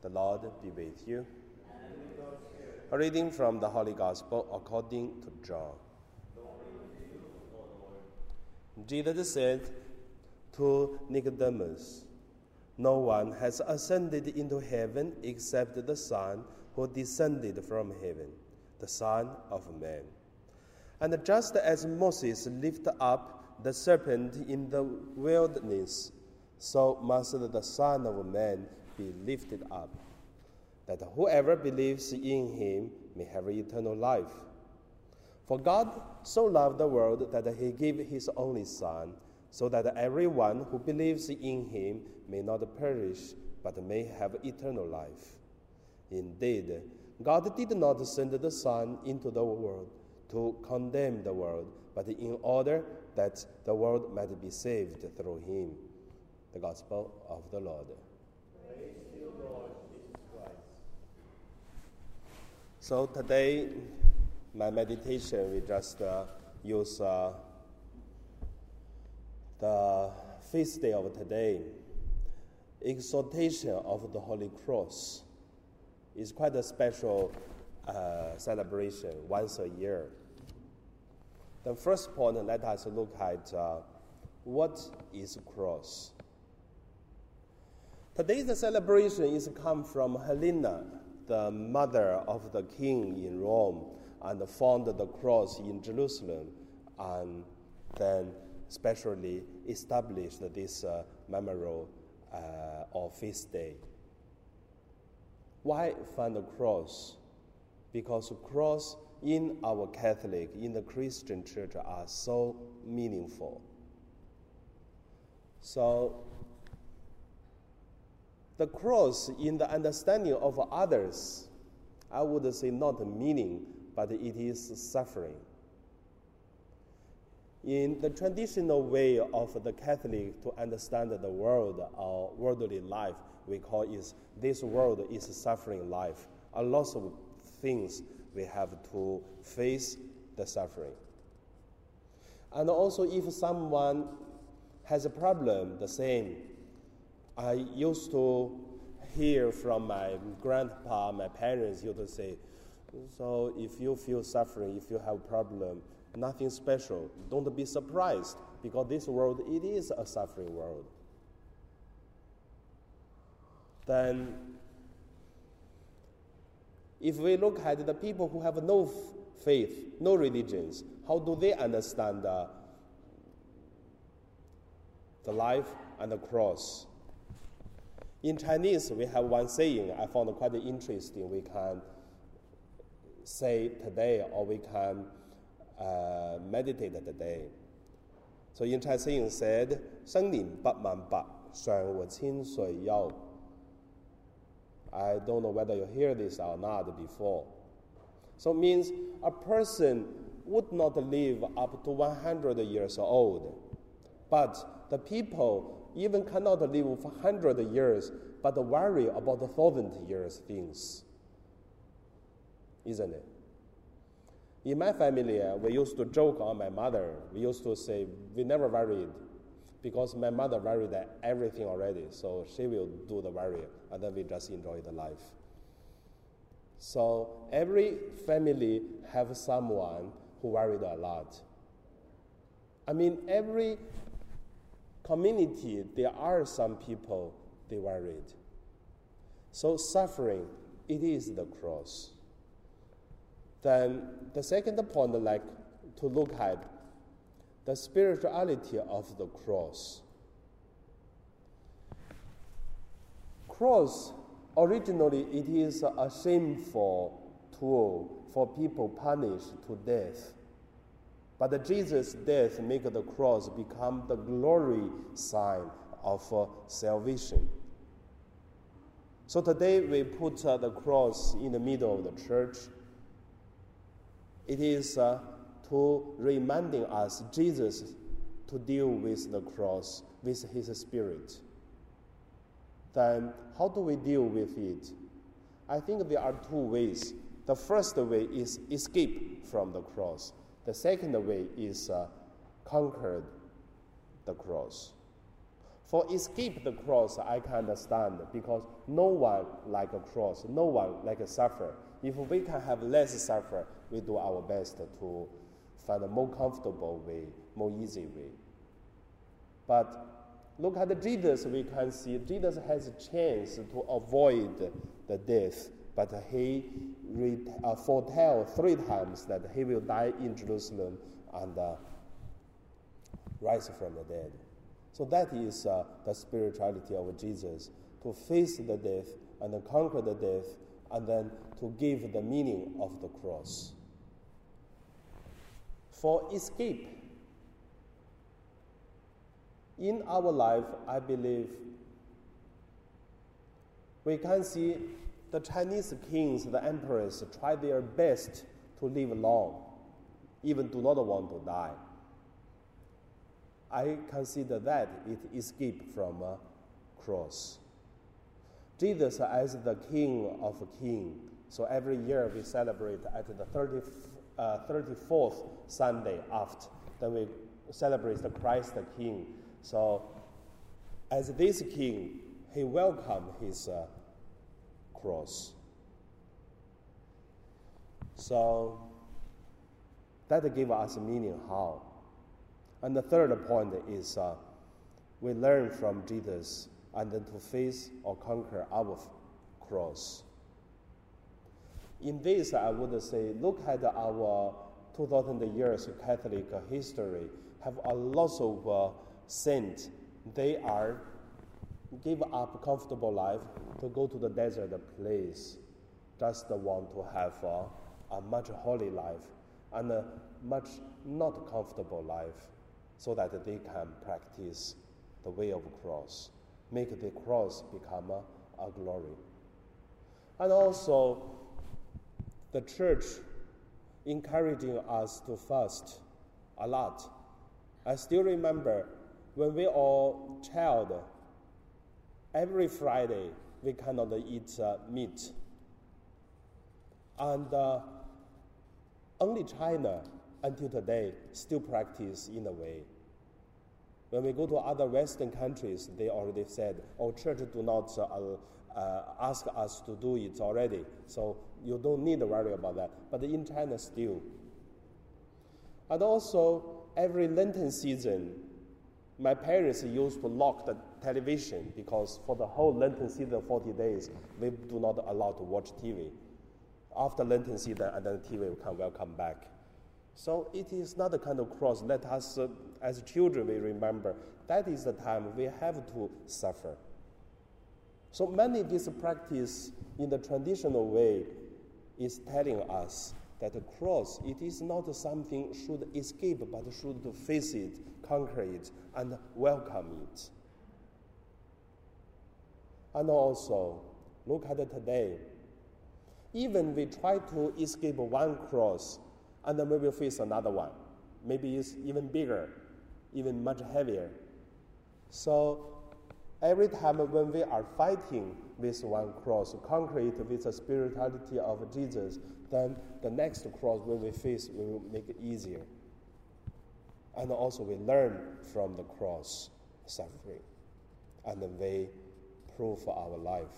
The Lord be with you. A reading from the Holy Gospel according to John. Jesus said to Nicodemus, No one has ascended into heaven except the Son who descended from heaven, the Son of Man. And just as Moses lifted up the serpent in the wilderness, so must the Son of Man be lifted up, that whoever believes in him may have eternal life. For God so loved the world that he gave his only Son, so that everyone who believes in him may not perish, but may have eternal life. Indeed, God did not send the Son into the world to condemn the world, but in order that the world might be saved through him. The Gospel of the Lord. So today, my meditation, we just uh, use uh, the feast day of today, exaltation of the Holy Cross. is quite a special uh, celebration once a year. The first point, let us look at uh, what is cross. Today's celebration is come from Helena, the mother of the king in Rome, and found the cross in Jerusalem, and then specially established this uh, memorial uh, or feast day. Why find the cross? Because the cross in our Catholic, in the Christian church are so meaningful. So the cross in the understanding of others, I would say not meaning, but it is suffering. In the traditional way of the Catholic to understand the world or worldly life, we call it this world is suffering life. A lot of things we have to face the suffering. And also, if someone has a problem, the same. I used to hear from my grandpa, my parents used to say, so if you feel suffering, if you have a problem, nothing special. Don't be surprised because this world it is a suffering world. Then if we look at the people who have no faith, no religions, how do they understand uh, the life and the cross? In Chinese, we have one saying I found quite interesting. We can say today or we can uh, meditate today. So in Chinese saying said, 生年不万百，常活千岁忧。I don't know whether you hear this or not before. So it means a person would not live up to 100 years old. But the people even cannot live for 100 years, but worry about the thousand years things. Isn't it? In my family, uh, we used to joke on my mother. We used to say, we never worried because my mother worried everything already, so she will do the worry, and then we just enjoy the life. So every family have someone who worried a lot. I mean, every community there are some people they worried. So suffering, it is the cross. Then the second point, like to look at the spirituality of the cross. Cross, originally, it is a shameful tool for people punished to death. But Jesus' death make the cross become the glory sign of uh, salvation. So today we put uh, the cross in the middle of the church. It is uh, to reminding us Jesus to deal with the cross, with his spirit. Then, how do we deal with it? I think there are two ways. The first way is escape from the cross. The second way is uh, conquer the cross. For escape the cross, I can understand because no one like a cross, no one like a suffer. If we can have less suffer, we do our best to find a more comfortable way, more easy way. But look at Jesus, we can see Jesus has a chance to avoid the death, but he re- uh, foretell three times that he will die in Jerusalem and uh, rise from the dead. So that is uh, the spirituality of Jesus to face the death and conquer the death and then to give the meaning of the cross. For escape, in our life, I believe we can see the Chinese kings, the emperors, try their best to live long, even do not want to die. I consider that it escape from a cross. Jesus as the King of King. So every year we celebrate at the 30, uh, 34th Sunday after. Then we celebrate the Christ the King. So as this King, he welcomed his uh, cross. So that gave us meaning how and the third point is uh, we learn from Jesus and then to face or conquer our cross. In this, I would say, look at our 2000 years Catholic history, have a lot of uh, saints. They are give up comfortable life to go to the desert place, just want to have uh, a much holy life and a much not comfortable life so that they can practice the way of cross, make the cross become a, a glory. And also, the church encouraging us to fast a lot. I still remember when we all child, every Friday we cannot eat uh, meat. And uh, only China until today still practice in a way. When we go to other Western countries, they already said, "Oh, church do not uh, uh, ask us to do it already, so you don't need to worry about that." But in China, still. And also, every Lenten season, my parents used to lock the television because for the whole Lenten season, 40 days, we do not allow to watch TV. After Lenten season, and then TV will come, will come back. So it is not a kind of cross. Let us, uh, as children, we remember that is the time we have to suffer. So many this practice in the traditional way is telling us that the cross it is not something should escape, but should face it, conquer it, and welcome it. And also, look at it today. Even we try to escape one cross, and then we will face another one. Maybe it's even bigger, even much heavier. So every time when we are fighting with one cross, concrete with the spirituality of Jesus, then the next cross when we face, will make it easier. And also we learn from the cross suffering, and we for our life.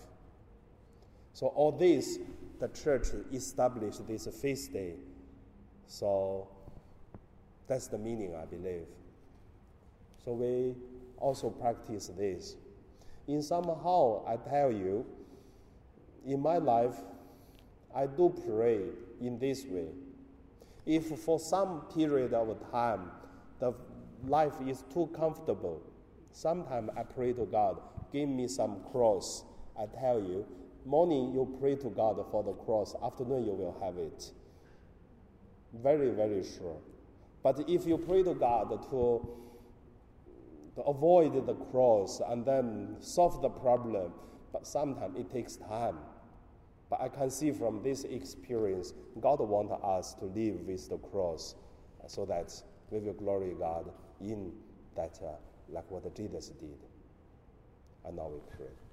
So all this, the church established this feast day so that's the meaning, I believe. So we also practice this. In somehow, I tell you, in my life, I do pray in this way. If for some period of time the life is too comfortable, sometimes I pray to God, give me some cross. I tell you, morning you pray to God for the cross, afternoon you will have it. Very, very sure. But if you pray to God to, avoid the cross and then solve the problem, but sometimes it takes time. But I can see from this experience, God wants us to live with the cross so that we will glory God in that, uh, like what Jesus did. And now we pray.